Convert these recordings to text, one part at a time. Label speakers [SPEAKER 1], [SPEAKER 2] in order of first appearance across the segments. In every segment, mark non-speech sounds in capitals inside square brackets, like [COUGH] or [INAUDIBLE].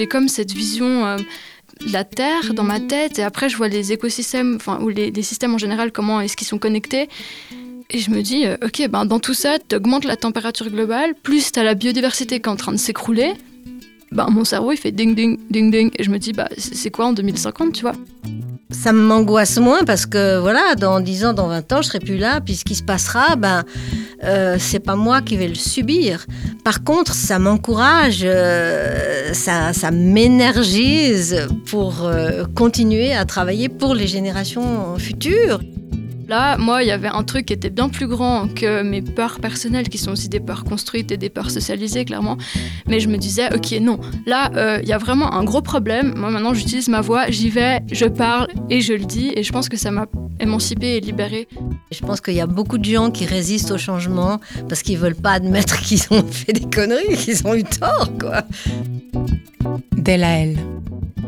[SPEAKER 1] J'ai comme cette vision euh, de la Terre dans ma tête et après je vois les écosystèmes, enfin, ou les, systèmes en général, comment est-ce qu'ils sont connectés. Et je me dis, euh, ok, ben dans tout ça, tu augmentes la température globale, plus tu as la biodiversité qui est en train de s'écrouler. Ben, mon cerveau, il fait ding, ding, ding, ding. Et je me dis, bah, c'est quoi en 2050, tu vois?
[SPEAKER 2] Ça m'angoisse moins parce que, voilà, dans 10 ans, dans 20 ans, je serai plus là. Puis ce qui se passera, ben, euh, c'est pas moi qui vais le subir. Par contre, ça m'encourage, euh, ça, m'énergise pour euh, continuer à travailler pour les générations futures.
[SPEAKER 1] Là, moi, il y avait un truc qui était bien plus grand que mes peurs personnelles, qui sont aussi des peurs construites et des peurs socialisées, clairement. Mais je me disais, ok, non, là, euh, il y a vraiment un gros problème. Moi, maintenant, j'utilise ma voix, j'y vais, je parle et je le dis. Et je pense que ça m'a émancipée et libérée.
[SPEAKER 2] Je pense qu'il y a beaucoup de gens qui résistent au changement parce qu'ils veulent pas admettre [LAUGHS] qu'ils ont fait des conneries, qu'ils ont eu tort, quoi.
[SPEAKER 3] Della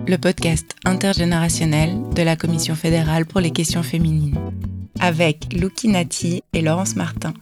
[SPEAKER 3] le podcast intergénérationnel de la Commission fédérale pour les questions féminines avec Luki Nati et Laurence Martin.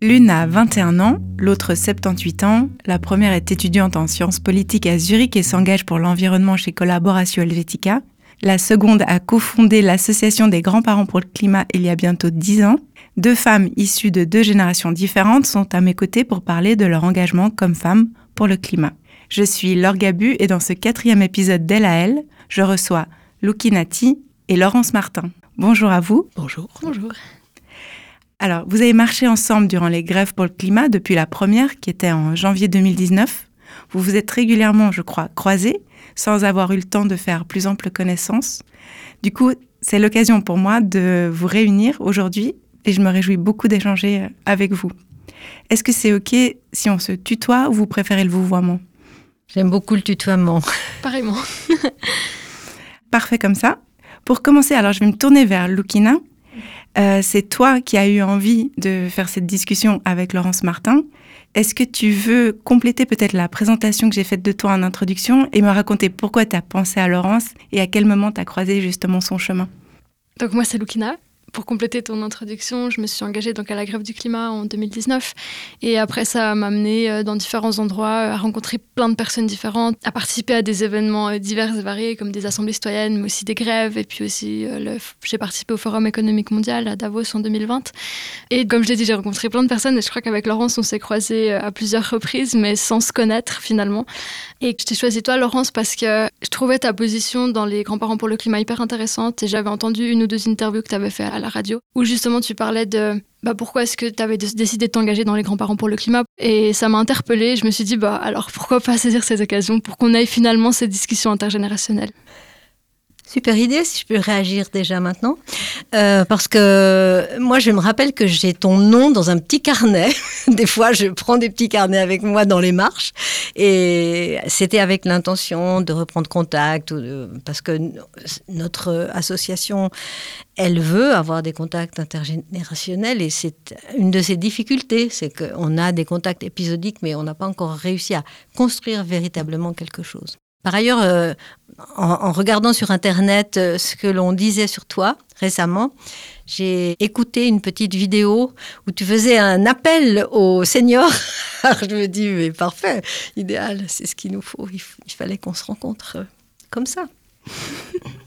[SPEAKER 3] L'une a 21 ans, l'autre 78 ans. La première est étudiante en sciences politiques à Zurich et s'engage pour l'environnement chez Collaboratio Helvetica. La seconde a cofondé l'Association des grands-parents pour le climat il y a bientôt 10 ans. Deux femmes issues de deux générations différentes sont à mes côtés pour parler de leur engagement comme femmes pour le climat. Je suis Laure Gabu et dans ce quatrième épisode d'Elle à Elle, je reçois Luki Nati et Laurence Martin. Bonjour à vous.
[SPEAKER 2] Bonjour.
[SPEAKER 1] Bonjour.
[SPEAKER 3] Alors, vous avez marché ensemble durant les grèves pour le climat depuis la première, qui était en janvier 2019. Vous vous êtes régulièrement, je crois, croisés, sans avoir eu le temps de faire plus ample connaissance. Du coup, c'est l'occasion pour moi de vous réunir aujourd'hui et je me réjouis beaucoup d'échanger euh, avec vous. Est-ce que c'est OK si on se tutoie ou vous préférez le vouvoiement?
[SPEAKER 2] J'aime beaucoup le tutoiement.
[SPEAKER 1] Pareillement.
[SPEAKER 3] Parfait comme ça. Pour commencer, alors je vais me tourner vers Lukina. Euh, c'est toi qui as eu envie de faire cette discussion avec Laurence Martin. Est-ce que tu veux compléter peut-être la présentation que j'ai faite de toi en introduction et me raconter pourquoi tu as pensé à Laurence et à quel moment tu as croisé justement son chemin?
[SPEAKER 1] Donc moi c'est Lukina, pour compléter ton introduction, je me suis engagée donc à la grève du climat en 2019. Et après, ça m'a amené euh, dans différents endroits, à rencontrer plein de personnes différentes, à participer à des événements euh, divers et variés, comme des assemblées citoyennes, mais aussi des grèves. Et puis aussi, euh, j'ai participé au Forum économique mondial à Davos en 2020. Et comme je l'ai dit, j'ai rencontré plein de personnes. Et je crois qu'avec Laurence, on s'est croisés à plusieurs reprises, mais sans se connaître finalement. Et je t'ai choisi toi, Laurence, parce que je trouvais ta position dans Les grands-parents pour le climat hyper intéressante. Et j'avais entendu une ou deux interviews que tu avais fait à la radio, où justement tu parlais de bah, pourquoi est-ce que tu avais décidé de t'engager dans les grands-parents pour le climat. Et ça m'a interpellée. Je me suis dit, bah, alors pourquoi pas saisir ces occasions pour qu'on ait finalement cette discussion intergénérationnelle.
[SPEAKER 2] Super idée, si je peux réagir déjà maintenant. Euh, parce que moi, je me rappelle que j'ai ton nom dans un petit carnet. [LAUGHS] des fois, je prends des petits carnets avec moi dans les marches. Et c'était avec l'intention de reprendre contact, parce que notre association, elle veut avoir des contacts intergénérationnels. Et c'est une de ses difficultés, c'est qu'on a des contacts épisodiques, mais on n'a pas encore réussi à construire véritablement quelque chose. Par ailleurs, euh, en, regardant sur Internet euh, ce que l'on disait sur toi récemment, j'ai écouté une petite vidéo où tu faisais un appel aux seniors. [LAUGHS] Alors je me dis, mais parfait, idéal, c'est ce qu'il nous faut. Il, fallait qu'on se rencontre euh, comme ça.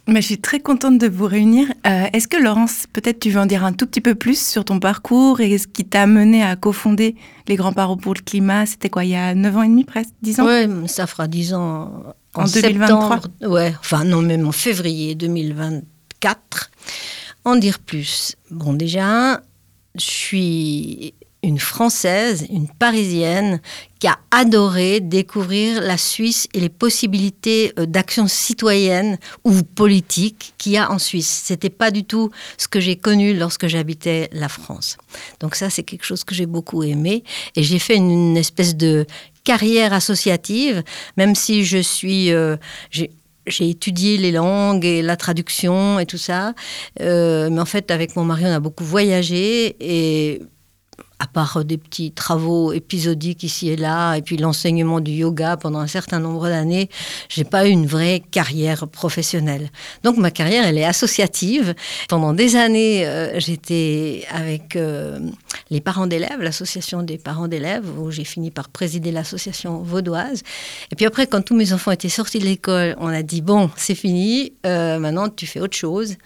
[SPEAKER 3] Mais je suis très contente de vous réunir. Est-ce que Laurence, peut-être tu veux en dire un tout petit peu plus sur ton parcours et ce qui t'a amené à cofonder les Grands-Parents pour le climat? C'était quoi, il y a 9 ans et demi presque 10 ans?
[SPEAKER 2] Oui, ça fera 10 ans
[SPEAKER 3] en, 2023
[SPEAKER 2] Ouais, enfin non, même en février 2024. En dire plus. Bon, déjà, je suis une Française, une Parisienne, qui a adoré découvrir la Suisse et les possibilités euh, d'action citoyenne ou politique qu'il y a en Suisse. C'était pas du tout ce que j'ai connu lorsque j'habitais la France. Donc ça, c'est quelque chose que j'ai beaucoup aimé. Et j'ai fait une, espèce de carrière associative, même si je suis... Euh, j'ai étudié les langues et la traduction et tout ça. Euh, mais en fait, avec mon mari, on a beaucoup voyagé et à part des petits travaux épisodiques ici et là, et puis l'enseignement du yoga pendant un certain nombre d'années, j'ai pas eu une vraie carrière professionnelle. Donc ma carrière, elle est associative. Pendant des années, euh, j'étais avec euh, les parents d'élèves, l'association des parents d'élèves, où j'ai fini par présider l'association vaudoise. Et puis après, quand tous mes enfants étaient sortis de l'école, on a dit bon, c'est fini, euh, maintenant tu fais autre chose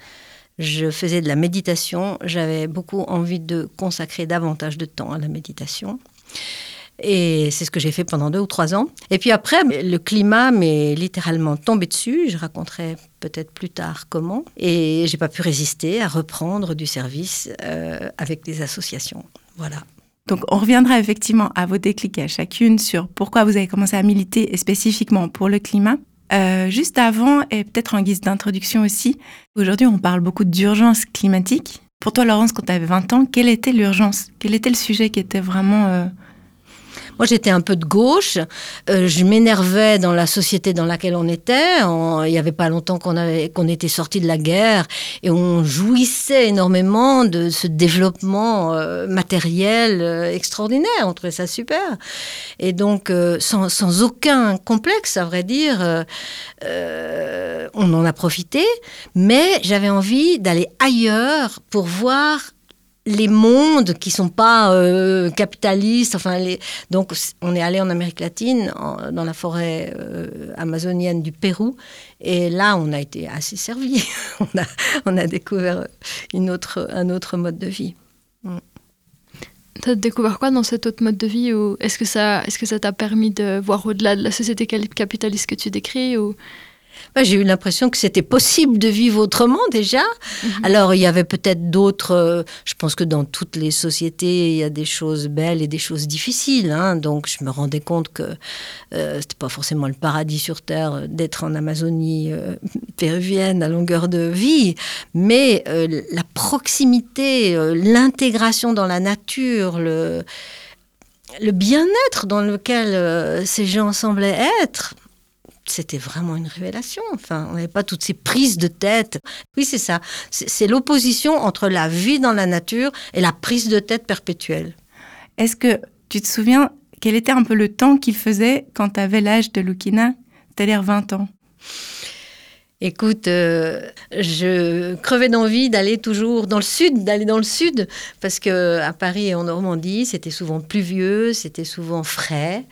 [SPEAKER 2] je faisais de la méditation. J'avais beaucoup envie de consacrer davantage de temps à la méditation. Et c'est ce que j'ai fait pendant deux ou trois ans. Et puis après, le climat m'est littéralement tombé dessus. Je raconterai peut-être plus tard comment. Et j'ai pas pu résister à reprendre du service euh, avec des associations. Voilà.
[SPEAKER 3] Donc on reviendra effectivement à vos déclics à chacune sur pourquoi vous avez commencé à militer spécifiquement pour le climat. Euh, juste avant, et peut-être en guise d'introduction aussi, aujourd'hui on parle beaucoup d'urgence climatique. Pour toi, Laurence, quand tu avais 20 ans, quelle était l'urgence? Quel était le sujet qui était vraiment euh,
[SPEAKER 2] moi, j'étais un peu de gauche. Euh, je m'énervais dans la société dans laquelle on était. il n'y avait pas longtemps qu'on était sorti de la guerre et on jouissait énormément de ce développement euh, matériel euh, extraordinaire. On trouvait ça super. Et donc, sans, sans, aucun complexe, à vrai dire, on en a profité. Mais j'avais envie d'aller ailleurs pour voir les mondes qui sont pas euh, capitalistes. Enfin, donc on est allé en Amérique latine, dans la forêt euh, amazonienne du Pérou, et là on a été assez servi. [LAUGHS] on, a, on a découvert une autre, un autre mode de vie. Mm.
[SPEAKER 1] Tu as découvert quoi dans cet autre mode de vie ou est-ce que ça est-ce que ça t'a permis de voir au-delà de la société capitaliste que tu décris ou
[SPEAKER 2] j'ai eu l'impression que c'était possible de vivre autrement déjà. Mhm. Alors il y avait peut-être d'autres. Euh, je pense que dans toutes les sociétés, il y a des choses belles et des choses difficiles. Hein. donc je me rendais compte que euh, c'était pas forcément le paradis sur terre euh, d'être en Amazonie euh, [LAUGHS] péruvienne à longueur de vie, mais la proximité, l'intégration dans la nature, le le bien-être dans lequel ces gens semblaient être c'était vraiment une révélation. Enfin, on n'avait pas toutes ces prises de tête. Oui, c'est ça. C'est l'opposition entre la vie dans la nature et la prise de tête perpétuelle.
[SPEAKER 3] Est-ce que tu te souviens quel était un peu le temps qu'il faisait quand tu avais l'âge de Lukina C'est-à-dire 20 ans
[SPEAKER 2] Écoute, euh, je crevais d'envie d'aller toujours dans le sud, d'aller dans le sud, parce que à Paris et en Normandie, c'était souvent pluvieux, c'était souvent frais.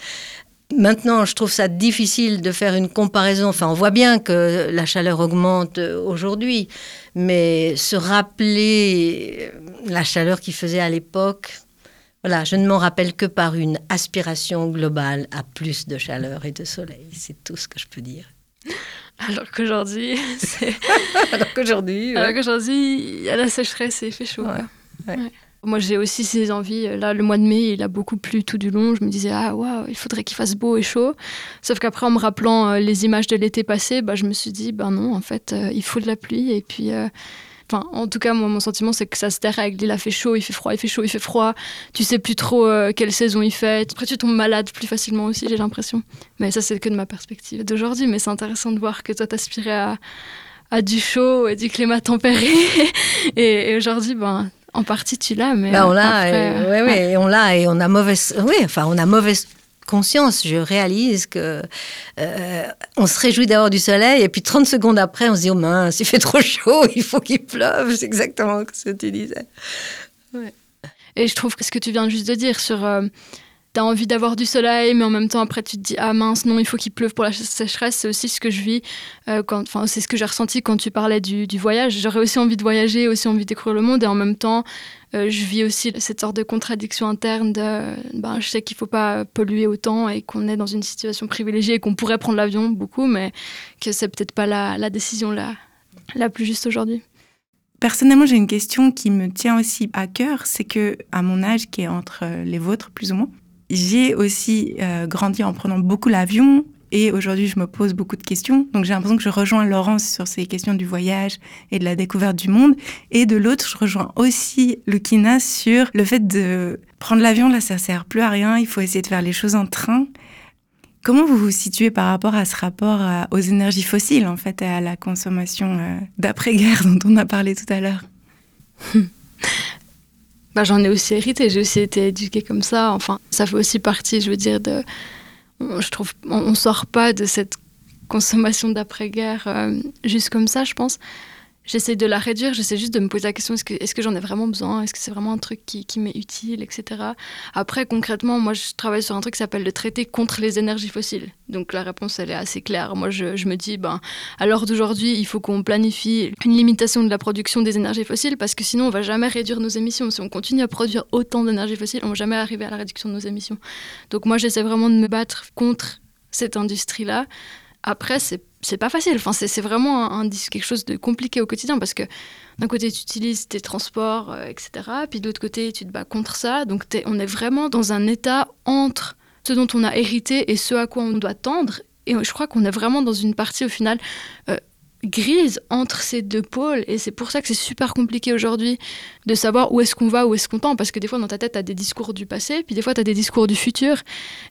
[SPEAKER 2] Maintenant, je trouve ça difficile de faire une comparaison. Enfin, on voit bien que la chaleur augmente aujourd'hui, mais se rappeler la chaleur qu'il faisait à l'époque, voilà, je ne m'en rappelle que par une aspiration globale à plus de chaleur et de soleil. C'est tout ce que je peux dire.
[SPEAKER 1] Alors qu'aujourd'hui. [LAUGHS]
[SPEAKER 2] Alors qu'aujourd'hui...
[SPEAKER 1] Alors qu'aujourd'hui, il y a la sécheresse et il fait chaud. Ouais. Moi, j'ai aussi ces envies. Là, le mois de mai, il a beaucoup plu tout du long. Je me disais, ah, waouh, il faudrait qu'il fasse beau et chaud. Sauf qu'après, en me rappelant euh, les images de l'été passé, bah, je me suis dit, ben non, en fait, euh, il faut de la pluie. Et puis, euh, enfin, en tout cas, moi, mon sentiment, c'est que ça se dérègle. Il a fait chaud, il fait froid, il fait chaud, il fait froid. Tu sais plus trop quelle saison il fait. Après, tu tombes malade plus facilement aussi, j'ai l'impression. Mais ça, c'est que de ma perspective d'aujourd'hui. Mais c'est intéressant de voir que toi, t'aspirais à, à du chaud et du climat tempéré. [LAUGHS] et, et aujourd'hui, ben, en partie, tu l'as, mais
[SPEAKER 2] ben, on l'a, et, on l'a et on a mauvaise, oui, enfin, on a mauvaise conscience. Je réalise que euh, on se réjouit d'avoir du soleil et puis 30 secondes après, on se dit oh mince, il fait trop chaud, [LAUGHS] il faut qu'il pleuve. C'est exactement ce que tu disais.
[SPEAKER 1] Et je trouve que ce que tu viens juste de dire sur euh, tu as envie d'avoir du soleil, mais en même temps, après, tu te dis, ah mince, non, il faut qu'il pleuve pour la sécheresse. C'est aussi ce que je vis, euh, c'est ce que j'ai ressenti quand tu parlais du, voyage. J'aurais aussi envie de voyager, aussi envie de le monde, et en même temps, euh, je vis aussi cette sorte de contradiction interne de, ben, je sais qu'il faut pas polluer autant et qu'on est dans une situation privilégiée et qu'on pourrait prendre l'avion beaucoup, mais que c'est peut-être pas la, la décision la, la plus juste aujourd'hui.
[SPEAKER 3] Personnellement, j'ai une question qui me tient aussi à cœur, c'est que à mon âge, qui est entre les vôtres plus ou moins, j'ai aussi euh, grandi en prenant beaucoup l'avion et aujourd'hui je me pose beaucoup de questions. Donc j'ai l'impression que je rejoins Laurence sur ces questions du voyage et de la découverte du monde. Et de l'autre, je rejoins aussi Lukina sur le fait de prendre l'avion, là ça sert plus à rien, il faut essayer de faire les choses en train. Comment vous vous situez par rapport à ce rapport aux énergies fossiles, en fait, et à la consommation euh, d'après-guerre [LAUGHS] dont on a parlé tout à l'heure? [LAUGHS]
[SPEAKER 1] bah, j'en ai aussi hérité, j'ai aussi été éduquée comme ça. Enfin, ça fait aussi partie, je veux dire, de. Je trouve, on, ne sort pas de cette consommation d'après-guerre euh, juste comme ça, je pense. J'essaie de la réduire, j'essaie juste de me poser la question est-ce que, j'en ai vraiment besoin? Est-ce que c'est vraiment un truc qui, qui m'est utile, etc. Après, concrètement, moi, je travaille sur un truc qui s'appelle le traité contre les énergies fossiles. Donc la réponse, elle est assez claire. Moi, je, me dis, ben, à l'heure d'aujourd'hui, il faut qu'on planifie une limitation de la production des énergies fossiles parce que sinon, on va jamais réduire nos émissions. Si on continue à produire autant d'énergie fossile, on va jamais arriver à la réduction de nos émissions. Donc moi, j'essaie vraiment de me battre contre cette industrie-là. Après, c'est pas facile. Enfin, c'est vraiment un, quelque chose de compliqué au quotidien parce que d'un côté, tu utilises tes transports, euh, etc. Puis de l'autre côté, tu te bats contre ça. Donc, on est vraiment dans un état entre ce dont on a hérité et ce à quoi on doit tendre. Et je crois qu'on est vraiment dans une partie, au final, euh, grise entre ces deux pôles et c'est pour ça que c'est super compliqué aujourd'hui de savoir où est-ce qu'on va, où est-ce qu'on tend parce que des fois dans ta tête tu as des discours du passé puis des fois tu as des discours du futur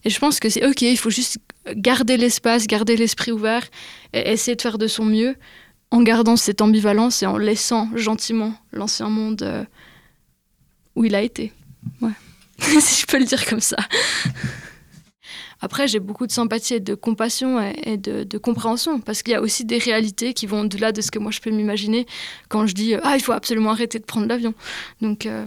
[SPEAKER 1] et je pense que c'est ok, il faut juste garder l'espace, garder l'esprit ouvert et essayer de faire de son mieux en gardant cette ambivalence et en laissant gentiment l'ancien monde euh, où il a été. [LAUGHS] Si je peux le dire comme ça. Après, j'ai beaucoup de sympathie et de compassion et, de, compréhension, parce qu'il y a aussi des réalités qui vont au-delà de ce que moi je peux m'imaginer quand je dis Ah, il faut absolument arrêter de prendre l'avion. Donc. Euh,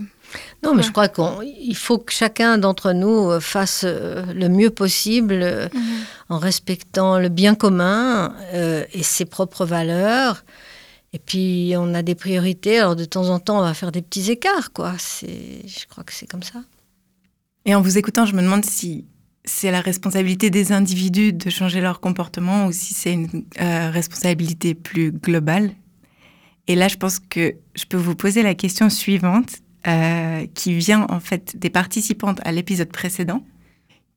[SPEAKER 2] non, mais je crois qu'il faut que chacun d'entre nous euh, fasse euh, le mieux possible mhm. en respectant le bien commun et ses propres valeurs. Et puis, on a des priorités. Alors, de temps en temps, on va faire des petits écarts, quoi. Je crois que c'est comme ça.
[SPEAKER 3] Et en vous écoutant, je me demande si c'est la responsabilité des individus de changer leur comportement ou si c'est une euh, responsabilité plus globale. Et là, je pense que je peux vous poser la question suivante, euh, qui vient en fait des participantes à l'épisode précédent,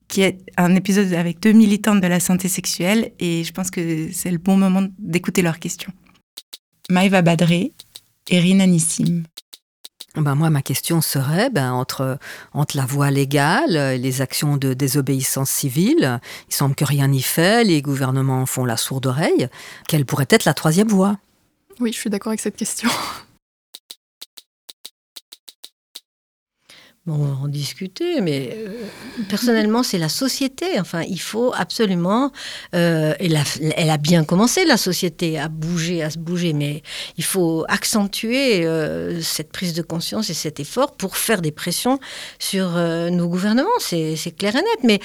[SPEAKER 3] qui est un épisode avec deux militantes de la santé sexuelle, et je pense que c'est le bon moment d'écouter leurs questions. Maïva Badré et Rina Nissim.
[SPEAKER 4] Ben moi, ma question serait, ben, entre, entre la voie légale et les actions de désobéissance civile, il semble que rien n'y fait, les gouvernements font la sourde oreille, quelle pourrait être la troisième voie?
[SPEAKER 1] Oui, je suis d'accord avec cette question.
[SPEAKER 2] On va en discuter, mais euh, personnellement, c'est la société. Enfin, il faut absolument. Euh, elle, a, bien commencé, la société, à bouger, à se bouger, mais il faut accentuer euh, cette prise de conscience et cet effort pour faire des pressions sur nos gouvernements. C'est clair et net. Mais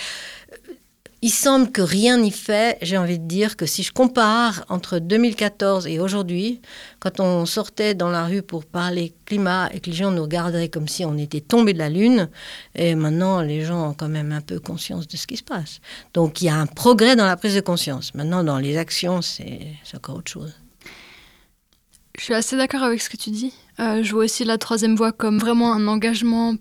[SPEAKER 2] il semble que rien n'y fait. J'ai envie de dire que si je compare entre 2014 et aujourd'hui, quand on sortait dans la rue pour parler climat et que les gens nous regarderaient comme si on était tombé de la lune, et maintenant les gens ont quand même un peu conscience de ce qui se passe. Donc il y a un progrès dans la prise de conscience. Maintenant, dans les actions, c'est encore autre chose.
[SPEAKER 1] Je suis assez d'accord avec ce que tu dis. Euh, je vois aussi la troisième voie comme vraiment un engagement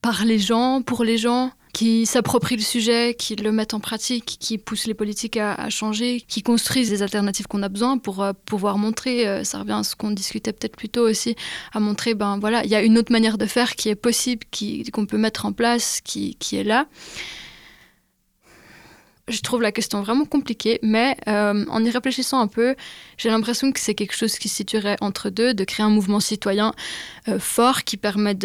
[SPEAKER 1] par les gens, pour les gens, qui s'approprient le sujet, qui le mettent en pratique, qui poussent les politiques à, changer, qui construisent des alternatives qu'on a besoin pour euh, pouvoir montrer, euh, ça revient à ce qu'on discutait peut-être plus tôt aussi, à montrer, ben voilà, il y a une autre manière de faire qui est possible, qu'on peut mettre en place, qui, qui est là je trouve la question vraiment compliquée, mais euh, en y réfléchissant un peu, j'ai l'impression que c'est quelque chose qui se situerait entre deux, de créer un mouvement citoyen euh, fort qui permet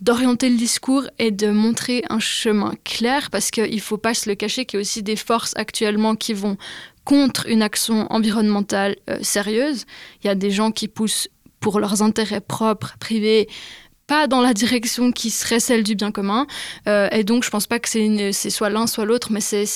[SPEAKER 1] d'orienter le discours et de montrer un chemin clair, parce qu'il ne faut pas se le cacher qu'il y a aussi des forces actuellement qui vont contre une action environnementale euh, sérieuse. Il y a des gens qui poussent pour leurs intérêts propres, privés, pas dans la direction qui serait celle du bien commun. Euh, et donc, je pense pas que c'est soit l'un, soit l'autre, mais c'est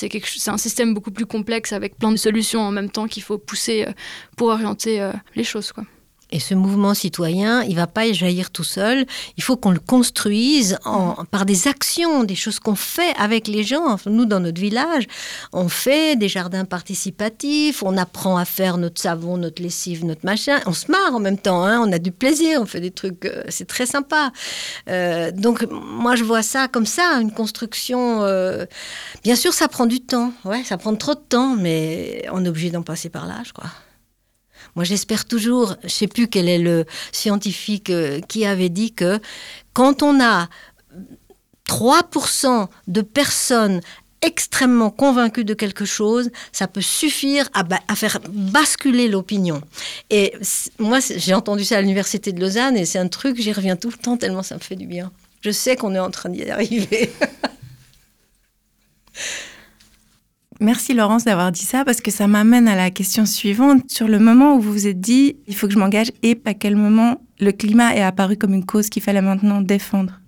[SPEAKER 1] un système beaucoup plus complexe avec plein de solutions en même temps qu'il faut pousser euh, pour orienter euh, les choses. Quoi.
[SPEAKER 2] Et ce mouvement citoyen, il va pas jaillir tout seul. Il faut qu'on le construise en, par des actions, des choses qu'on fait avec les gens. Nous, dans notre village, on fait des jardins participatifs, on apprend à faire notre savon, notre lessive, notre machin. On se marre en même temps, hein. on a du plaisir, on fait des trucs, euh, c'est très sympa. Euh, donc, moi, je vois ça comme ça, une construction. Euh, bien sûr, ça prend du temps. Ouais, ça prend trop de temps, mais on est obligé d'en passer par là, je crois. Moi, j'espère toujours, je ne sais plus quel est le scientifique euh, qui avait dit que quand on a 3% de personnes extrêmement convaincues de quelque chose, ça peut suffire à faire basculer l'opinion. Et moi, j'ai entendu ça à l'université de Lausanne et c'est un truc, j'y reviens tout le temps tellement ça me fait du bien. Je sais qu'on est en train d'y arriver. [LAUGHS]
[SPEAKER 3] Merci Laurence d'avoir dit ça parce que ça m'amène à la question suivante. Sur le moment où vous vous êtes dit il faut que je m'engage et à quel moment le climat est apparu comme une cause qu'il fallait maintenant défendre?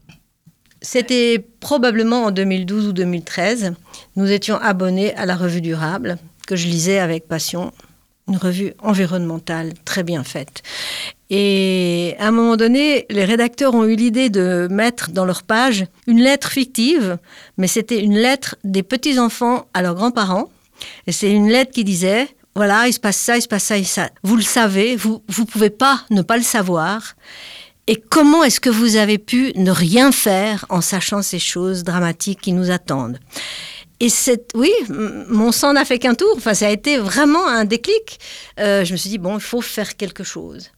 [SPEAKER 2] C'était probablement en 2012 ou 2013. Nous étions abonnés à la revue Durable que je lisais avec passion. Une revue environnementale très bien faite. Et à un moment donné, les rédacteurs ont eu l'idée de mettre dans leur page une lettre fictive, mais c'était une lettre des petits-enfants à leurs grands-parents. Et c'est une lettre qui disait, voilà, il se passe ça, il se passe ça et ça. Vous le savez, vous ne pouvez pas ne pas le savoir. Et comment est-ce que vous avez pu ne rien faire en sachant ces choses dramatiques qui nous attendent? Et c'est, oui, mon sang n'a fait qu'un tour. Enfin, ça a été vraiment un déclic. Euh, je me suis dit, bon, il faut faire quelque chose.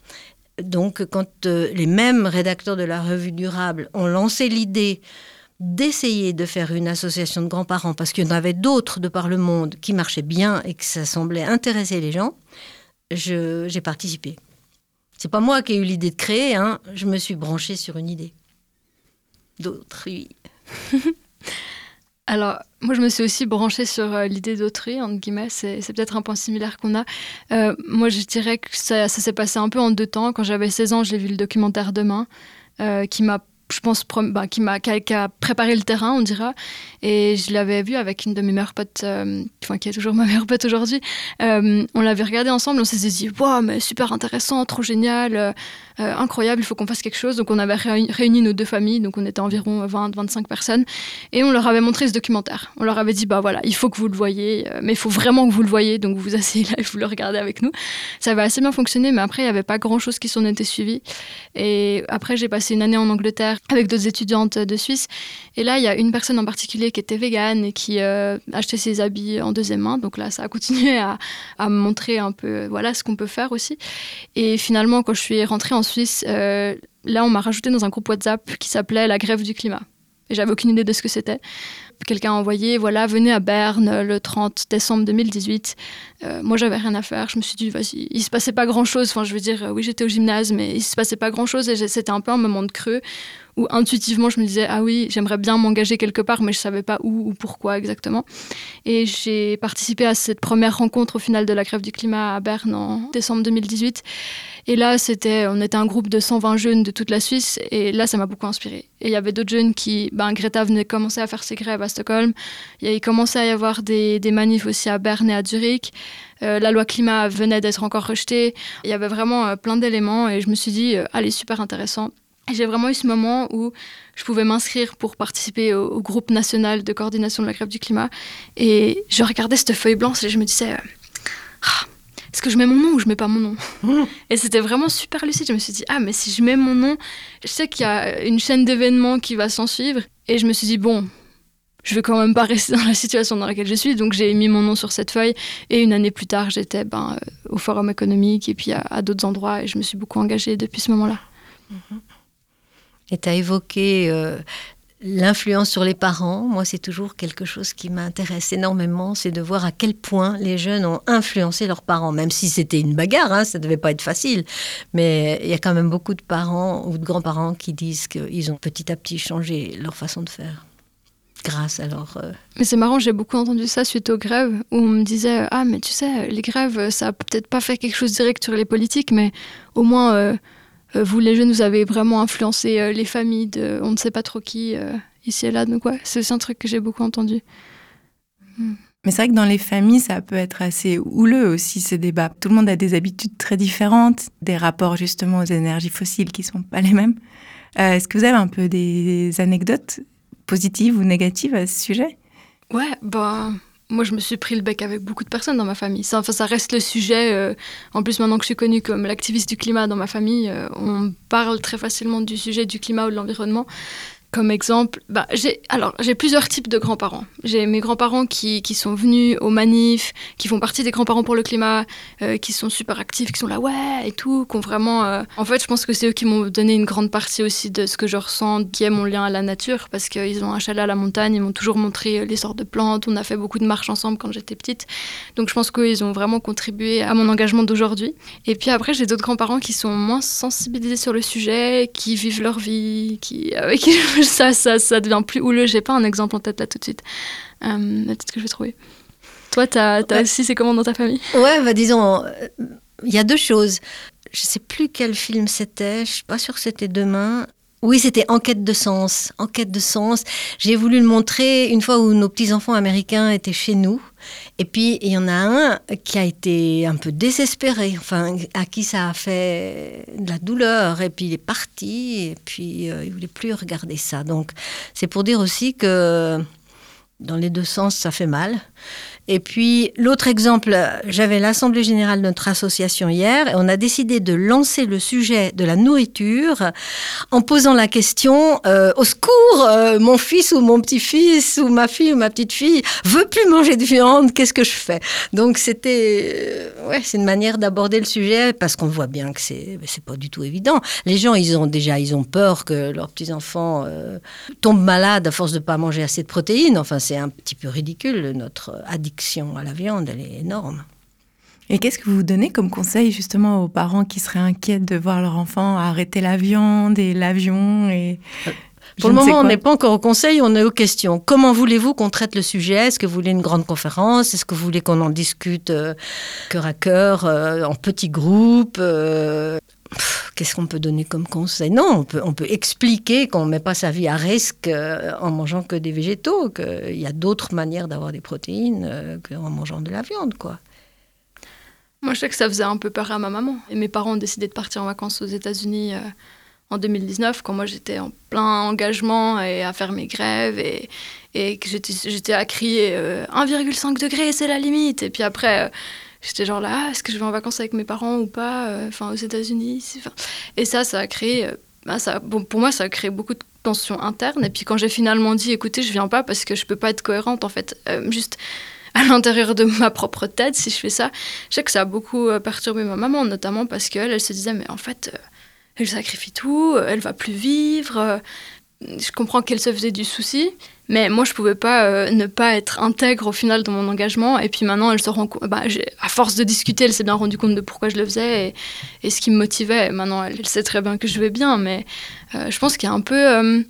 [SPEAKER 2] Donc, quand euh, les mêmes rédacteurs de la revue Durable ont lancé l'idée d'essayer de faire une association de grands-parents, parce qu'il y en avait d'autres de par le monde qui marchaient bien et que ça semblait intéresser les gens, j'ai participé. C'est pas moi qui ai eu l'idée de créer, hein, je me suis branchée sur une idée. D'autrui. [LAUGHS]
[SPEAKER 1] Alors, moi, je me suis aussi branchée sur euh, l'idée d'autrui, entre guillemets. C'est, peut-être un point similaire qu'on a. Euh, moi, je dirais que ça, s'est passé un peu en deux temps. Quand j'avais 16 ans, j'ai vu le documentaire Demain, euh, qui m'a je pense, bah, qui m'a qui a préparé le terrain, on dira. Et je l'avais vu avec une de mes meilleures potes, euh, enfin, qui est toujours ma meilleure pote aujourd'hui. Euh, on l'avait regardé ensemble, on s'est dit, waouh, mais super intéressant, trop génial, euh, incroyable, il faut qu'on fasse quelque chose. Donc on avait réuni, nos deux familles, donc on était environ 20-25 personnes, et on leur avait montré ce documentaire. On leur avait dit, bah voilà, il faut que vous le voyez, mais il faut vraiment que vous le voyez, donc vous vous asseyez là et vous le regardez avec nous. Ça avait assez bien fonctionné, mais après, il n'y avait pas grand-chose qui s'en était suivi. Et après, j'ai passé une année en Angleterre avec d'autres étudiantes de Suisse. Et là, il y a une personne en particulier qui était végane et qui euh, achetait ses habits en deuxième main. Donc là, ça a continué à, à me montrer un peu euh, voilà, ce qu'on peut faire aussi. Et finalement, quand je suis rentrée en Suisse, euh, là, on m'a rajouté dans un groupe WhatsApp qui s'appelait La grève du climat. Et j'avais aucune idée de ce que c'était. Quelqu'un a envoyé, voilà, venez à Berne le 30 décembre 2018. Euh, moi, j'avais rien à faire. Je me suis dit, vas-y, il se passait pas grand-chose. Enfin, je veux dire, oui, j'étais au gymnase, mais il se passait pas grand-chose. Et c'était un peu un moment de creux où intuitivement, je me disais, ah oui, j'aimerais bien m'engager quelque part, mais je savais pas où ou pourquoi exactement. Et j'ai participé à cette première rencontre au final de la grève du climat à Berne en décembre 2018. Et là, c'était, on était un groupe de 120 jeunes de toute la Suisse, et là, ça m'a beaucoup inspiré. Et il y avait d'autres jeunes qui, ben, Greta venait commencer à faire ses grèves à Stockholm. Il commençait à y avoir des, des manifs aussi à Berne et à Zurich. Euh, la loi climat venait d'être encore rejetée. Il y avait vraiment euh, plein d'éléments, et je me suis dit, euh, allez, super intéressant. J'ai vraiment eu ce moment où je pouvais m'inscrire pour participer au, groupe national de coordination de la grève du climat. Et je regardais cette feuille blanche et je me disais, ah, est-ce que je mets mon nom ou je mets pas mon nom? Mmh. [LAUGHS] Et c'était vraiment super lucide. Je me suis dit, ah, mais si je mets mon nom, je sais qu'il y a une chaîne d'événements qui va s'en suivre. Et je me suis dit, bon, je vais quand même pas rester dans la situation dans laquelle je suis. Donc j'ai mis mon nom sur cette feuille. Et une année plus tard, j'étais ben, euh, au Forum économique et puis à, d'autres endroits. Et je me suis beaucoup engagée depuis ce moment-là.
[SPEAKER 2] Mmh. Et tu as évoqué euh, L'influence sur les parents, moi, c'est toujours quelque chose qui m'intéresse énormément, c'est de voir à quel point les jeunes ont influencé leurs parents, même si c'était une bagarre, hein, ça ne devait pas être facile. Mais il y a quand même beaucoup de parents ou de grands-parents qui disent qu'ils ont petit à petit changé leur façon de faire grâce à leur... Euh,
[SPEAKER 1] mais c'est marrant, j'ai beaucoup entendu ça suite aux grèves, où on me disait, ah mais tu sais, les grèves, ça a peut-être pas fait quelque chose direct sur les politiques, mais au moins... Euh, vous, les jeunes, vous avez vraiment influencé euh, les familles de on ne sait pas trop qui euh, ici et là. Donc, ouais, c'est un truc que j'ai beaucoup entendu.
[SPEAKER 3] Hmm. Mais c'est vrai que dans les familles, ça peut être assez houleux aussi, ces débats. Tout le monde a des habitudes très différentes, des rapports justement aux énergies fossiles qui sont pas [LAUGHS] les mêmes. Est-ce que vous avez un peu des anecdotes positives ou négatives à ce sujet?
[SPEAKER 1] Ouais, bah, moi, je me suis pris le bec avec beaucoup de personnes dans ma famille. Ça, enfin, ça reste le sujet. Euh, en plus, maintenant que je suis connue comme l'activiste du climat dans ma famille, euh, on parle très facilement du sujet du climat ou de l'environnement. Comme exemple, bah, j'ai alors j'ai plusieurs types de grands-parents. J'ai mes grands-parents qui, qui, sont venus aux manifs, qui font partie des grands-parents pour le climat, euh, qui sont super actifs, qui sont là ouais et tout, qui ont vraiment. Euh, en fait, je pense que c'est eux qui m'ont donné une grande partie aussi de ce que je ressens, qui est mon lien à la nature, parce qu'ils ont un chalet à la montagne, ils m'ont toujours montré les sortes de plantes. On a fait beaucoup de marches ensemble quand j'étais petite, donc je pense qu'ils ont vraiment contribué à mon engagement d'aujourd'hui. Et puis après, j'ai d'autres grands-parents qui sont moins sensibilisés sur le sujet, qui vivent leur vie, qui qui [LAUGHS] ça, ça, ça devient plus houleux. J'ai pas un exemple en tête là tout de suite. Euh, Peut-être que je vais trouver. Toi, t'as, as aussi, c'est comment dans ta famille?
[SPEAKER 2] Ouais, bah disons, il y a deux choses. Je sais plus quel film c'était, je suis pas sûre que c'était demain. Oui, c'était Enquête de sens. Enquête de sens. J'ai voulu le montrer une fois où nos petits-enfants américains étaient chez nous. Et puis, il y en a un qui a été un peu désespéré, enfin, à qui ça a fait de la douleur. Et puis, il est parti, et puis, euh, il voulait plus regarder ça. Donc, c'est pour dire aussi que dans les deux sens, ça fait mal. Et puis l'autre exemple, j'avais l'Assemblée générale de notre association hier et on a décidé de lancer le sujet de la nourriture en posant la question euh, au secours, euh, mon fils ou mon petit-fils ou ma fille ou ma petite-fille veut plus manger de viande, qu'est-ce que je fais? Donc c'était euh, ouais, c'est une manière d'aborder le sujet parce qu'on voit bien que c'est c'est pas du tout évident. Les gens, ils ont déjà ils ont peur que leurs petits-enfants tombent malades à force de pas manger assez de protéines. Enfin, c'est un petit peu ridicule notre addiction à la viande, elle est énorme.
[SPEAKER 3] Et qu'est-ce que vous donnez comme conseil justement aux parents qui seraient inquiets de voir leur enfant arrêter la viande et l'avion et
[SPEAKER 2] euh, pour le moment, on n'est pas encore au conseil, on est aux questions. Comment voulez-vous qu'on traite le sujet? Est-ce que vous voulez une grande conférence? Est-ce que vous voulez qu'on en discute euh, cœur à cœur, euh, en petits groupes Qu'est-ce qu'on peut donner comme conseil? Non, on peut, expliquer qu'on ne met pas sa vie à risque euh, en mangeant que des végétaux, qu'il y a d'autres manières d'avoir des protéines euh, qu'en mangeant de la viande, quoi.
[SPEAKER 1] Moi, je sais que ça faisait un peu peur à ma maman. Et mes parents ont décidé de partir en vacances aux États-Unis euh, en 2019, quand moi j'étais en plein engagement et à faire mes grèves et que j'étais à crier 1,5 degré, c'est la limite. Et puis après J'étais genre là, ah, est-ce que je vais en vacances avec mes parents ou pas euh, Enfin, aux États-Unis. Et ça, ça a créé. Euh, bah, ça, pour moi, ça a créé beaucoup de tensions internes. Et puis quand j'ai finalement dit, écoutez, je viens pas parce que je peux pas être cohérente, en fait, euh, juste à l'intérieur de ma propre tête, si je fais ça, je sais que ça a beaucoup perturbé ma maman, notamment parce qu'elle, elle se disait, mais en fait, elle sacrifie tout, elle va plus vivre. Je comprends qu'elle se faisait du souci. Mais moi, je pouvais pas euh, ne pas être intègre au final dans mon engagement. Et puis maintenant, elle se rend compte. Bah, à force de discuter, elle s'est bien rendue compte de pourquoi je le faisais et, ce qui me motivait. maintenant, elle, sait très bien que je vais bien. Mais euh, je pense qu'il y a un peu. Euh,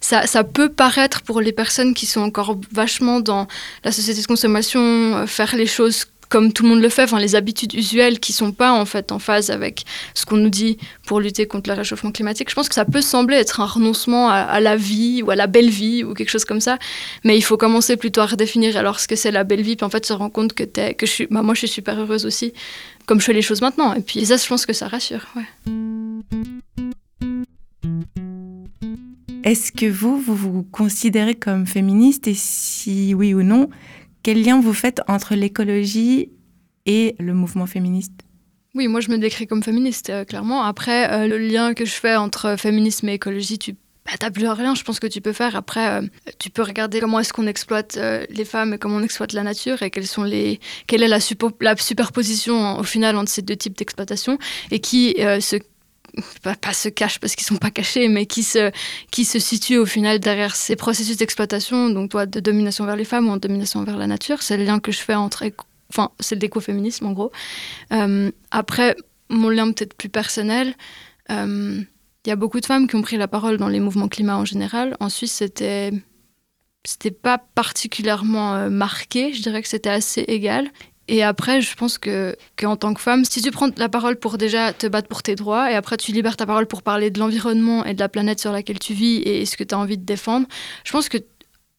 [SPEAKER 1] ça, ça, peut paraître pour les personnes qui sont encore vachement dans la société de consommation, faire les choses comme tout le monde le fait, enfin, les habitudes usuelles qui sont pas en fait en phase avec ce qu'on nous dit pour lutter contre le réchauffement climatique. Je pense que ça peut sembler être un renoncement à, la vie ou à la belle vie ou quelque chose comme ça, mais il faut commencer plutôt à redéfinir alors ce que c'est la belle vie, puis en fait se rendre compte que, es, que je suis, bah, moi je suis super heureuse aussi, comme je fais les choses maintenant. Et puis ça, je pense que ça rassure. Ouais.
[SPEAKER 3] Est-ce que vous, vous vous considérez comme féministe? Et si oui ou non, quel lien vous faites entre l'écologie et le mouvement féministe?
[SPEAKER 1] Oui, moi je me décris comme féministe, euh, clairement. Après, euh, le lien que je fais entre féminisme et écologie, tu bah, plus rien, je pense que tu peux faire. Après, euh, tu peux regarder comment est-ce qu'on exploite les femmes et comment on exploite la nature et quelles sont les, quelle est la superposition au final entre ces deux types d'exploitation et qui se pas, se cachent parce qu'ils sont pas cachés, mais qui se, qui se situent au final derrière ces processus d'exploitation, donc toi, de domination vers les femmes ou en domination vers la nature. C'est le lien que je fais entre. Enfin, c'est l'écoféminisme en gros. Euh, après, mon lien peut-être plus personnel. Euh, il y a beaucoup de femmes qui ont pris la parole dans les mouvements climat en général. En Suisse, c'était c'était pas particulièrement euh, marqué, je dirais que c'était assez égal. Et après, je pense que qu'en tant que femme, si tu prends la parole pour déjà te battre pour tes droits, et après tu libères ta parole pour parler de l'environnement et de la planète sur laquelle tu vis et ce que tu as envie de défendre, je pense que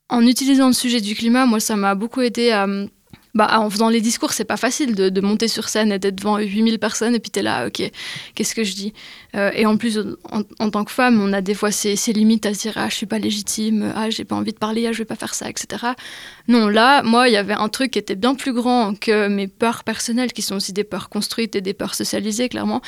[SPEAKER 1] en utilisant le sujet du climat, moi, ça m'a beaucoup aidé à bah, en faisant les discours, c'est pas facile de, monter sur scène et d'être devant 8000 personnes et puis t'es là, ok, qu'est-ce que je dis? Euh, Et en plus, en, tant que femme, on a des fois ces, limites à se dire, ah, je suis pas légitime, ah, j'ai pas envie de parler, ah, je vais pas faire ça, etc. Non, là, moi, il y avait un truc qui était bien plus grand que mes peurs personnelles, qui sont aussi des peurs construites et des peurs socialisées, clairement.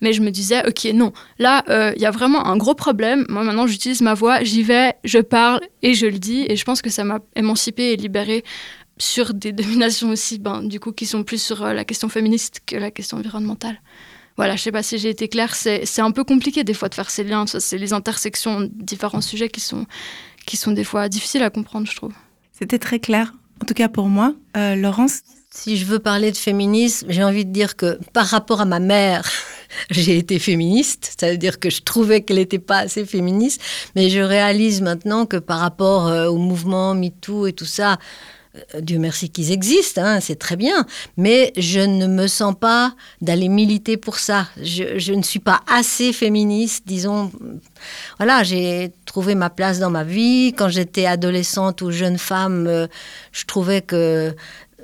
[SPEAKER 1] Mais je me disais, ok, non, là, euh, il y a vraiment un gros problème. Moi, maintenant, j'utilise ma voix, j'y vais, je parle et je le dis. Et je pense que ça m'a émancipée et libérée sur des dominations aussi, ben, du coup, qui sont plus sur euh, la question féministe que la question environnementale. Voilà, je sais pas si j'ai été claire, c'est un peu compliqué des fois de faire ces liens, c'est les intersections de différents sujets qui sont, qui sont des fois difficiles à comprendre, je trouve.
[SPEAKER 3] C'était très clair, en tout cas pour moi. Euh, Laurence?
[SPEAKER 2] Si je veux parler de féminisme, j'ai envie de dire que par rapport à ma mère, [LAUGHS] j'ai été féministe, ça veut dire que je trouvais qu'elle n'était pas assez féministe, mais je réalise maintenant que par rapport euh, au mouvement MeToo et tout ça, euh, Dieu merci qu'ils existent, hein, c'est très bien, mais je ne me sens pas d'aller militer pour ça. Je, ne suis pas assez féministe, disons. Voilà, j'ai trouvé ma place dans ma vie. Quand j'étais adolescente ou jeune femme, euh, je trouvais que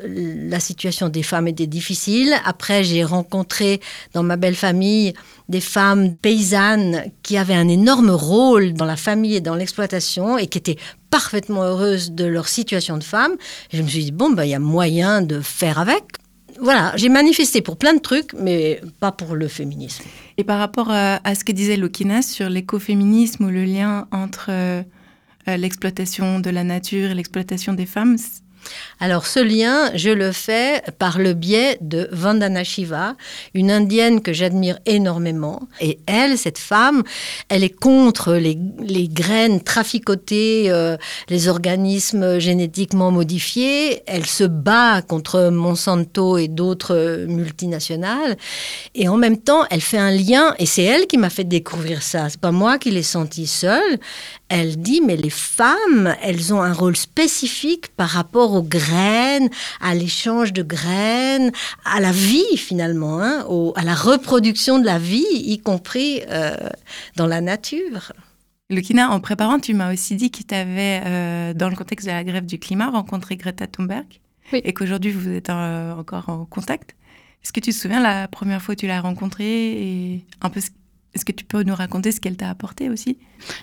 [SPEAKER 2] la situation des femmes était difficile. Après, j'ai rencontré dans ma belle famille des femmes paysannes qui avaient un énorme rôle dans la famille et dans l'exploitation et qui étaient parfaitement heureuses de leur situation de femme. Je me suis dit, bon, bah, il y a moyen de faire avec. Voilà, j'ai manifesté pour plein de trucs, mais pas pour le féminisme.
[SPEAKER 3] Et par rapport à, ce que disait Lokina sur l'écoféminisme ou le lien entre euh, l'exploitation de la nature et l'exploitation des femmes,
[SPEAKER 2] alors ce lien, je le fais par le biais de Vandana Shiva, une indienne que j'admire énormément. Et elle, cette femme, elle est contre les, graines traficotées, euh, les organismes génétiquement modifiés. Elle se bat contre Monsanto et d'autres multinationales. Et en même temps, elle fait un lien, et c'est elle qui m'a fait découvrir ça. C'est pas moi qui l'ai senti seule. Elle dit, mais les femmes, elles ont un rôle spécifique par rapport aux graines, à l'échange de graines, à la vie finalement, hein, à la reproduction de la vie, y compris euh, dans la nature.
[SPEAKER 3] Lukina, en préparant, tu m'as aussi dit que tu avais, euh, dans le contexte de la grève du climat, rencontré Greta Thunberg et qu'aujourd'hui vous êtes euh, encore en contact. Est-ce que tu te souviens la première fois que tu l'as rencontrée et un peu est-ce que tu peux nous raconter ce qu'elle t'a apporté aussi?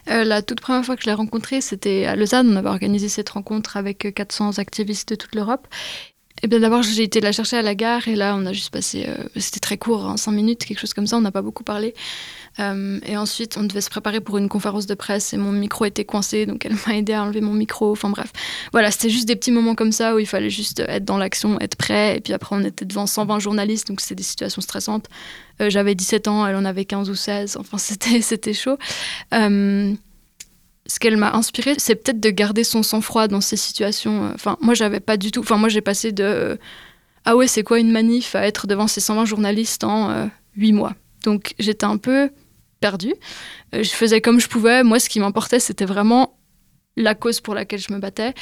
[SPEAKER 1] Euh, La toute première fois que je l'ai rencontrée, c'était à Lausanne. On avait organisé cette rencontre avec 400 activistes de toute l'Europe. Et bien d'abord, j'ai été la chercher à la gare et là, on a juste passé. Euh, c'était très court, en hein, 5 minutes, quelque chose comme ça. On n'a pas beaucoup parlé. Euh, et ensuite, on devait se préparer pour une conférence de presse et mon micro était coincé, donc elle m'a aidé à enlever mon micro. Enfin bref, voilà, c'était juste des petits moments comme ça où il fallait juste être dans l'action, être prêt. Et puis après, on était devant 120 journalistes, donc c'était des situations stressantes. Euh, j'avais 17 ans, elle en avait 15 ou 16. Enfin, [LAUGHS] c'était chaud. Euh, ce qu'elle m'a inspiré, c'est peut-être de garder son sang-froid dans ces situations. Enfin, moi, j'avais pas du tout. Enfin, moi, j'ai passé de ah ouais, c'est quoi une manif à être devant ces 120 journalistes en 8 mois. Donc j'étais un peu perdue. Euh, je faisais comme je pouvais. Moi, ce qui m'importait, c'était vraiment la cause pour laquelle je me battais.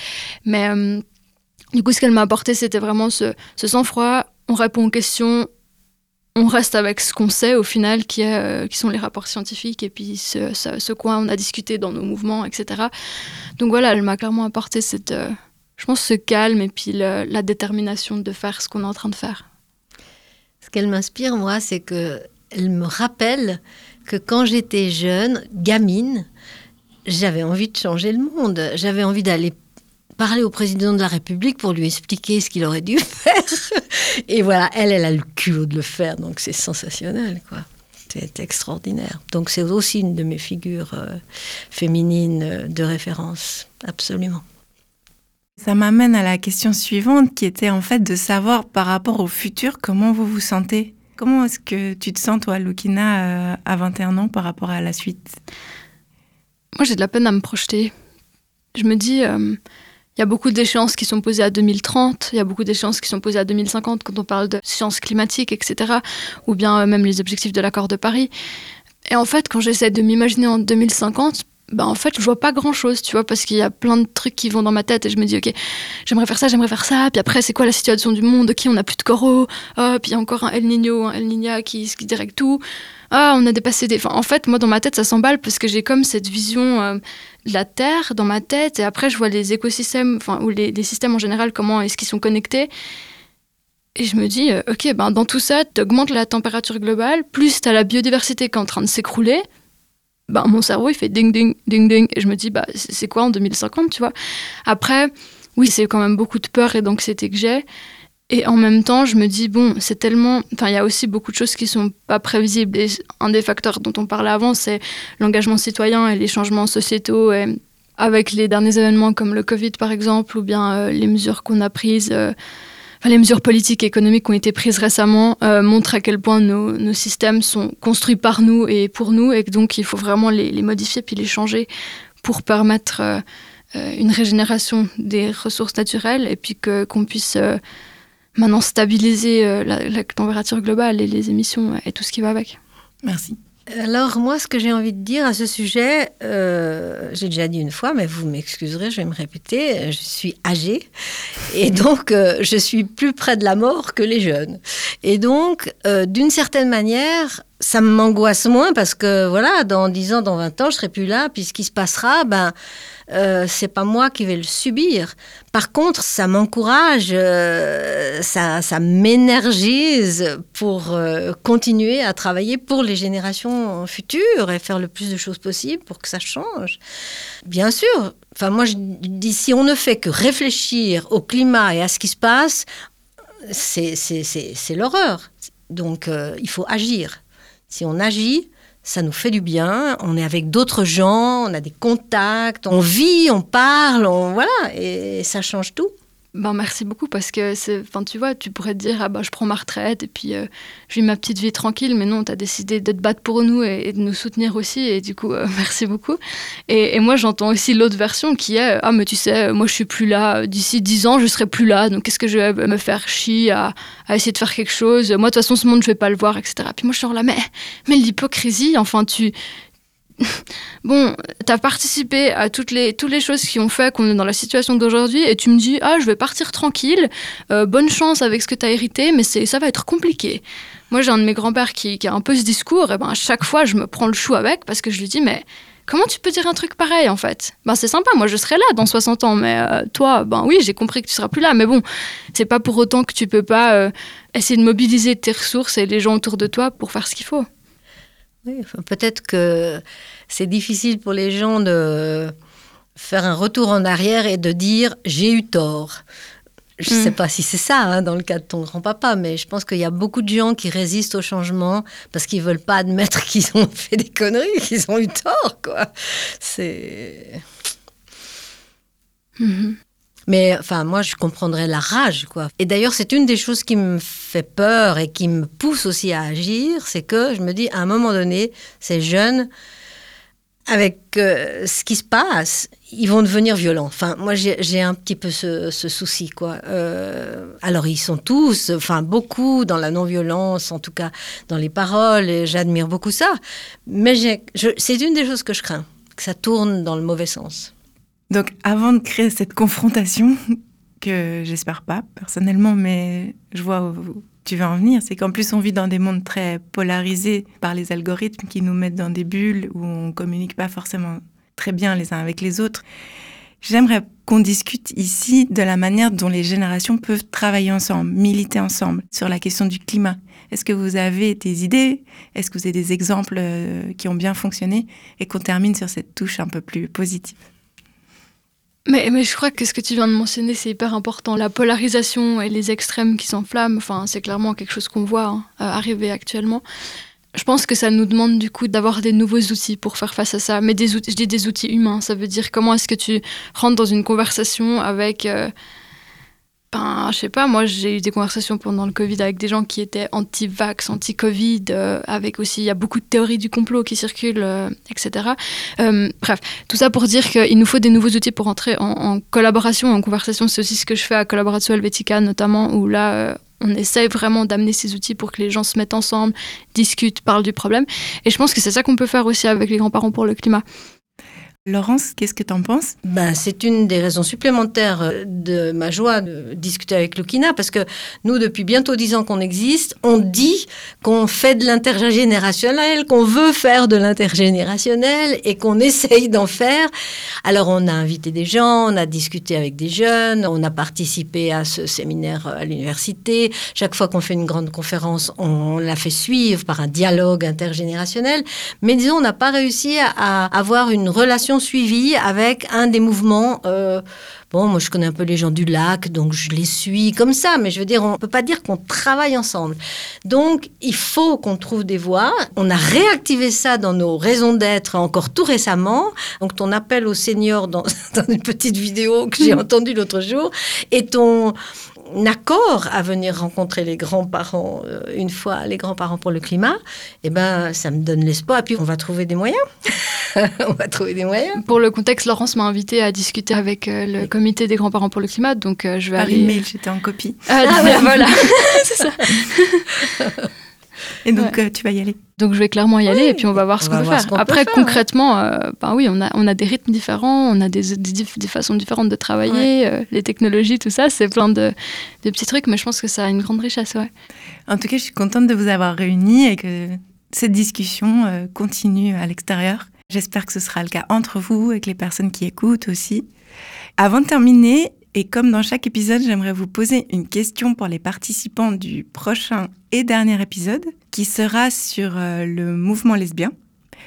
[SPEAKER 1] Mais euh, du coup, ce qu'elle m'a apporté, c'était vraiment ce, sang-froid. On répond aux questions, on reste avec ce qu'on sait au final, qui, euh, qui sont les rapports scientifiques et puis ce, ce, quoi on a discuté dans nos mouvements, etc. Donc voilà, elle m'a clairement apporté cette, je pense, ce calme et puis la détermination de faire ce qu'on est en train de faire.
[SPEAKER 2] Ce qu'elle m'inspire, moi, c'est que elle me rappelle que quand j'étais jeune, gamine, j'avais envie de changer le monde. J'avais envie d'aller parler au président de la République pour lui expliquer ce qu'il aurait dû [LAUGHS] faire. Et voilà, elle, elle a le culot de le faire, donc c'est sensationnel, quoi. C'est extraordinaire. Donc c'est aussi une de mes figures euh, féminines euh, de référence, absolument.
[SPEAKER 3] Ça m'amène à la question suivante qui était en fait de savoir par rapport au futur comment vous vous sentez Comment est-ce que tu te sens, toi, Lukina, euh, à 21 ans par rapport à la suite?
[SPEAKER 1] Moi, j'ai de la peine à me projeter. Je me dis, euh, il y a beaucoup d'échéances qui sont posées à 2030, il y a beaucoup d'échéances qui sont posées à 2050 quand on parle de sciences climatiques, etc. Ou bien euh, même les objectifs de l'accord de Paris. Et en fait, quand j'essaie de m'imaginer en 2050, bah en fait je vois pas grand chose tu vois parce qu'il y a plein de trucs qui vont dans ma tête et je me dis ok j'aimerais faire ça j'aimerais faire ça puis après c'est quoi la situation du monde? Ok on a plus de coraux? Oh, puis il y a encore un El Niño un El Niña qui, qui tout ah on a dépassé des en fait moi dans ma tête ça s'emballe parce que j'ai comme cette vision euh, de la terre dans ma tête et après je vois les écosystèmes enfin ou les, systèmes en général comment est-ce qu'ils sont connectés et je me dis, euh, ok, ben dans tout ça, tu augmentes la température globale, plus tu as la biodiversité qui est en train de s'écrouler, bah, mon cerveau, il fait ding, ding, ding, ding. Et je me dis, bah, c'est quoi en 2050, tu vois? Après, oui, c'est quand même beaucoup de peur et d'anxiété que j'ai. Et en même temps, je me dis, bon, c'est tellement. Enfin, il y a aussi beaucoup de choses qui sont pas prévisibles. Et un des facteurs dont on parlait avant, c'est l'engagement citoyen et les changements sociétaux. Et avec les derniers événements comme le Covid, par exemple, ou bien euh, les mesures qu'on a prises. Euh, les mesures politiques et économiques qui ont été prises récemment euh, montrent à quel point nos, systèmes sont construits par nous et pour nous, et donc il faut vraiment les, modifier puis les changer pour permettre une régénération des ressources naturelles et puis qu'on puisse maintenant stabiliser la, température globale et les émissions et tout ce qui va avec.
[SPEAKER 3] Merci.
[SPEAKER 2] Alors moi, ce que j'ai envie de dire à ce sujet, euh, j'ai déjà dit une fois, mais vous m'excuserez, je vais me répéter, je suis âgée et [LAUGHS] donc euh, je suis plus près de la mort que les jeunes. Et donc, euh, d'une certaine manière, ça m'angoisse moins parce que voilà, dans 10 ans, dans 20 ans, je serai plus là, puis ce qui se passera, ben euh, c'est pas moi qui vais le subir. Par contre, ça m'encourage, euh, ça, m'énergise pour euh, continuer à travailler pour les générations futures et faire le plus de choses possible pour que ça change. Bien sûr, enfin moi je dis si on ne fait que réfléchir au climat et à ce qui se passe, c'est l'horreur. Donc il faut agir. Si on agit, ça nous fait du bien, on est avec d'autres gens, on a des contacts, on vit, on parle, on, voilà, et ça change tout.
[SPEAKER 1] Ben, merci beaucoup parce que tu vois, tu pourrais te dire ah bah je prends ma retraite et puis euh, je vis ma petite vie tranquille, mais non, tu as décidé de te battre pour nous et, de nous soutenir aussi et du coup euh, [LAUGHS] merci beaucoup. Et, moi j'entends aussi l'autre version qui est ah mais tu sais moi je suis plus là d'ici dix ans je serai plus là donc qu'est-ce que je vais me faire chier à, à, essayer de faire quelque chose? Moi de toute façon ce monde je vais pas le voir etc. Puis moi je suis là mais mais l'hypocrisie enfin tu [LAUGHS] bon, tu as participé à toutes les, toutes les choses qui ont fait qu'on est dans la situation d'aujourd'hui et tu me dis, ah, je vais partir tranquille, euh, bonne chance avec ce que tu as hérité, mais ça va être compliqué. Moi, j'ai un de mes grands-pères qui, a un peu ce discours, et ben à chaque fois, je me prends le chou avec parce que je lui dis, mais comment tu peux dire un truc pareil en fait? Ben c'est sympa, moi je serai là dans 60 ans, mais euh, toi, ben oui, j'ai compris que tu seras plus là, mais bon, c'est pas pour autant que tu peux pas euh, essayer de mobiliser tes ressources et les gens autour de toi pour faire ce qu'il faut.
[SPEAKER 2] Oui, peut-être que c'est difficile pour les gens de faire un retour en arrière et de dire j'ai eu tort. Je ne sais mm. pas si c'est ça hein, dans le cas de ton grand-papa, mais je pense qu'il y a beaucoup de gens qui résistent au changement parce qu'ils veulent pas admettre [LAUGHS] qu'ils ont fait des conneries, qu'ils ont eu tort, quoi. C'est. Mm-hmm. Mais enfin, moi, je comprendrais la rage, quoi. Et d'ailleurs, c'est une des choses qui me fait peur et qui me pousse aussi à agir, c'est que je me dis, à un moment donné, ces jeunes, avec euh, ce qui se passe, ils vont devenir violents. Enfin, moi, j'ai un petit peu ce, souci, quoi. Euh, alors, ils sont tous, enfin, beaucoup dans la non-violence, en tout cas dans les paroles, et j'admire beaucoup ça. Mais c'est une des choses que je crains, que ça tourne dans le mauvais sens.
[SPEAKER 3] Donc avant de créer cette confrontation, [LAUGHS] que j'espère pas personnellement, mais je vois où tu veux en venir, c'est qu'en plus on vit dans des mondes très polarisés par les algorithmes qui nous mettent dans des bulles où on communique pas forcément très bien les uns avec les autres. J'aimerais qu'on discute ici de la manière dont les générations peuvent travailler ensemble, militer ensemble sur la question du climat. Est-ce que vous avez des idées? Est-ce que vous avez des exemples euh, qui ont bien fonctionné? Et qu'on termine sur cette touche un peu plus positive.
[SPEAKER 1] Mais, mais, je crois que ce que tu viens de mentionner, c'est hyper important. La polarisation et les extrêmes qui s'enflamment, enfin, c'est clairement quelque chose qu'on voit hein, euh, arriver actuellement. Je pense que ça nous demande du coup d'avoir des nouveaux outils pour faire face à ça. Mais des outils, je dis des outils humains, ça veut dire comment est-ce que tu rentres dans une conversation avec... Euh, ben, je sais pas, moi j'ai eu des conversations pendant le Covid avec des gens qui étaient anti-vax, anti-Covid, euh, avec aussi, il y a beaucoup de théories du complot qui circulent, euh, etc. Euh, bref, tout ça pour dire qu'il nous faut des nouveaux outils pour entrer en, collaboration, en conversation. C'est aussi ce que je fais à Collaboration Helvetica notamment, où là, on essaie vraiment d'amener ces outils pour que les gens se mettent ensemble, discutent, parlent du problème. Et je pense que c'est ça qu'on peut faire aussi avec les grands-parents pour le climat.
[SPEAKER 3] Laurence, qu'est-ce que tu en penses?
[SPEAKER 2] Ben, C'est une des raisons supplémentaires euh, de ma joie de discuter avec Lukina, parce que nous, depuis bientôt dix ans qu'on existe, on dit qu'on fait de l'intergénérationnel, qu'on veut faire de l'intergénérationnel et qu'on essaye d'en faire. Alors, on a invité des gens, on a discuté avec des jeunes, on a participé à ce séminaire à l'université. Chaque fois qu'on fait une grande conférence, on la fait suivre par un dialogue intergénérationnel. Mais disons, on n'a pas réussi à avoir une relation suivi avec un des mouvements. Euh, bon, moi je connais un peu les gens du lac, donc je les suis comme ça, mais je veux dire, on ne peut pas dire qu'on travaille ensemble. Donc il faut qu'on trouve des voies. On a réactivé ça dans nos raisons d'être encore tout récemment. Donc ton appel aux seniors dans, [LAUGHS] dans une petite vidéo que j'ai entendue l'autre jour et ton accord à venir rencontrer les grands-parents euh, une fois, les grands-parents pour le climat, eh ben, ça me donne l'espoir. Et puis, on va trouver des moyens. [LAUGHS] on va trouver des moyens.
[SPEAKER 1] Pour le contexte, Laurence m'a invité à discuter avec euh, le comité des grands-parents pour le climat, donc euh, je vais
[SPEAKER 3] Par
[SPEAKER 1] aller...
[SPEAKER 3] email, j'étais en copie.
[SPEAKER 1] Ah, ah [LAUGHS] voilà, [LAUGHS] c'est ça.
[SPEAKER 3] Et donc, euh, tu vas y aller
[SPEAKER 1] Donc, je vais clairement y aller et puis on va voir ce qu'on peut faire. Après, concrètement, ben oui, on a, on a des rythmes différents, on a des, des, façons différentes de travailler, euh, les technologies, tout ça, c'est plein de, de, petits trucs, mais je pense que ça a une grande richesse, ouais.
[SPEAKER 3] En tout cas, je suis contente de vous avoir réunis et que cette discussion continue à l'extérieur. J'espère que ce sera le cas entre vous et que les personnes qui écoutent aussi. Avant de terminer, et comme dans chaque épisode, j'aimerais vous poser une question pour les participants du prochain et dernier épisode, qui sera sur euh, le mouvement lesbien.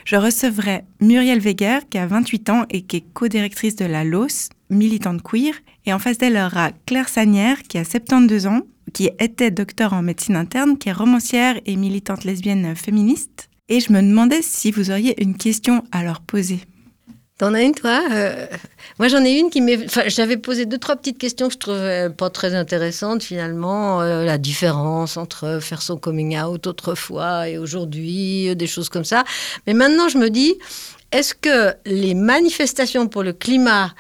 [SPEAKER 3] Je recevrai Muriel Weger, qui a 28 ans et qui est co-directrice de la LOS, militante queer. Et en face d'elle, aura Claire Sanière, qui a 72 ans, qui était docteur en médecine interne, qui est romancière et militante lesbienne féministe. Et je me demandais si vous auriez une question à leur poser.
[SPEAKER 2] T'en as une, toi euh, Moi, j'en ai une qui m'est. Enfin, j'avais posé deux, trois petites questions que je trouvais pas très intéressantes, finalement. Euh, la différence entre faire son coming out autrefois et aujourd'hui, euh, des choses comme ça. Mais maintenant, je me dis, est-ce que les manifestations pour le climat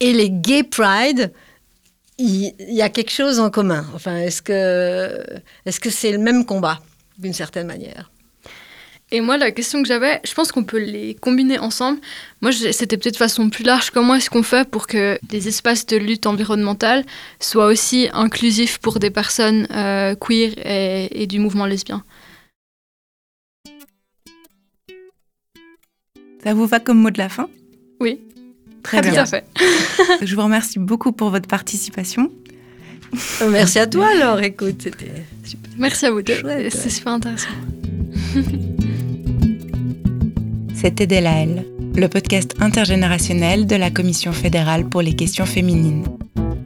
[SPEAKER 2] et les gay pride, il y, a quelque chose en commun? Enfin, est-ce que est-ce que c'est le même combat, d'une certaine manière?
[SPEAKER 1] Et moi, la question que j'avais, je pense qu'on peut les combiner ensemble. Moi, c'était peut-être de façon plus large. Comment est-ce qu'on fait pour que les espaces de lutte environnementale soient aussi inclusifs pour des personnes euh, queer et, du mouvement lesbien?
[SPEAKER 3] Ça vous va comme mot de la fin?
[SPEAKER 1] Oui.
[SPEAKER 3] Très bien.
[SPEAKER 1] Tout à fait. [LAUGHS]
[SPEAKER 3] je vous remercie beaucoup pour votre participation.
[SPEAKER 2] Merci à toi alors, écoute, c'était
[SPEAKER 1] super. Merci à vous deux, c'est super intéressant. [LAUGHS]
[SPEAKER 3] C'était Delaël, le podcast intergénérationnel de la Commission fédérale pour les questions féminines,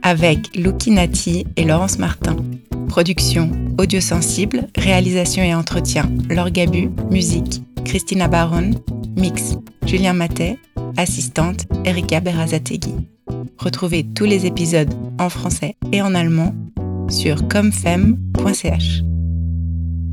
[SPEAKER 3] avec Luki Nati et Laurence Martin. Production audio sensible, réalisation et entretien Laure Gabu, musique Christina Baron, mix Julien Matet, assistante Erika Berazategui. Retrouvez tous les épisodes en français et en allemand sur comfem.ch.